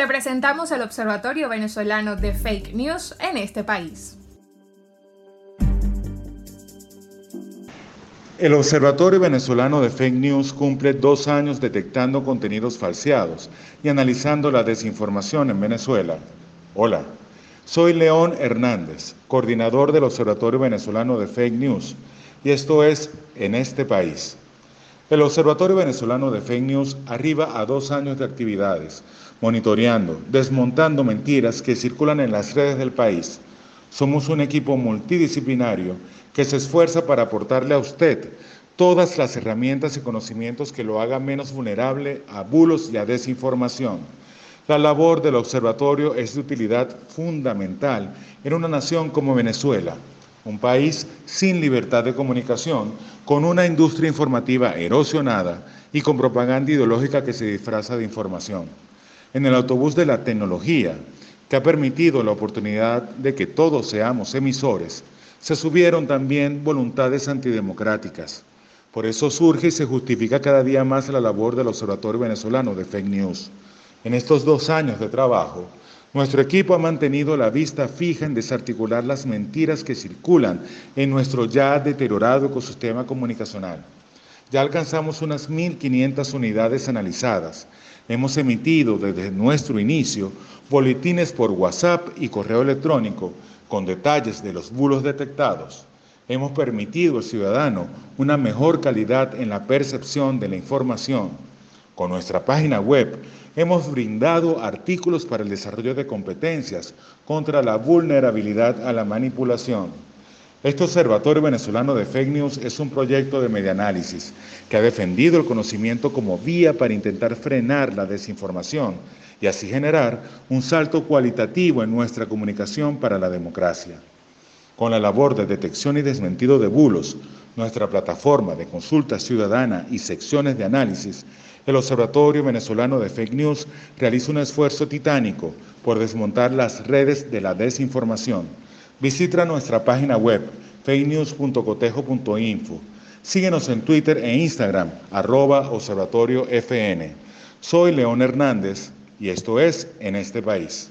Te presentamos el Observatorio Venezolano de Fake News en este país. El Observatorio Venezolano de Fake News cumple dos años detectando contenidos falseados y analizando la desinformación en Venezuela. Hola, soy León Hernández, coordinador del Observatorio Venezolano de Fake News, y esto es En este país. El Observatorio Venezolano de Fake News arriba a dos años de actividades, monitoreando, desmontando mentiras que circulan en las redes del país. Somos un equipo multidisciplinario que se esfuerza para aportarle a usted todas las herramientas y conocimientos que lo hagan menos vulnerable a bulos y a desinformación. La labor del observatorio es de utilidad fundamental en una nación como Venezuela, un país sin libertad de comunicación, con una industria informativa erosionada y con propaganda ideológica que se disfraza de información. En el autobús de la tecnología, que ha permitido la oportunidad de que todos seamos emisores, se subieron también voluntades antidemocráticas. Por eso surge y se justifica cada día más la labor del Observatorio Venezolano de Fake News. En estos dos años de trabajo, nuestro equipo ha mantenido la vista fija en desarticular las mentiras que circulan en nuestro ya deteriorado ecosistema comunicacional. Ya alcanzamos unas 1.500 unidades analizadas. Hemos emitido desde nuestro inicio boletines por WhatsApp y correo electrónico con detalles de los bulos detectados, hemos permitido al ciudadano una mejor calidad en la percepción de la información. Con nuestra página web hemos brindado artículos para el desarrollo de competencias contra la vulnerabilidad a la manipulación. Este Observatorio Venezolano de Fake News es un proyecto de medianálisis que ha defendido el conocimiento como vía para intentar frenar la desinformación y así generar un salto cualitativo en nuestra comunicación para la democracia. Con la labor de detección y desmentido de bulos, nuestra plataforma de consulta ciudadana y secciones de análisis, el Observatorio Venezolano de Fake News realiza un esfuerzo titánico por desmontar las redes de la desinformación. Visita nuestra página web fakenews.cotejo.info. Síguenos en Twitter e Instagram, arroba Observatorio FN. Soy León Hernández y esto es En este país.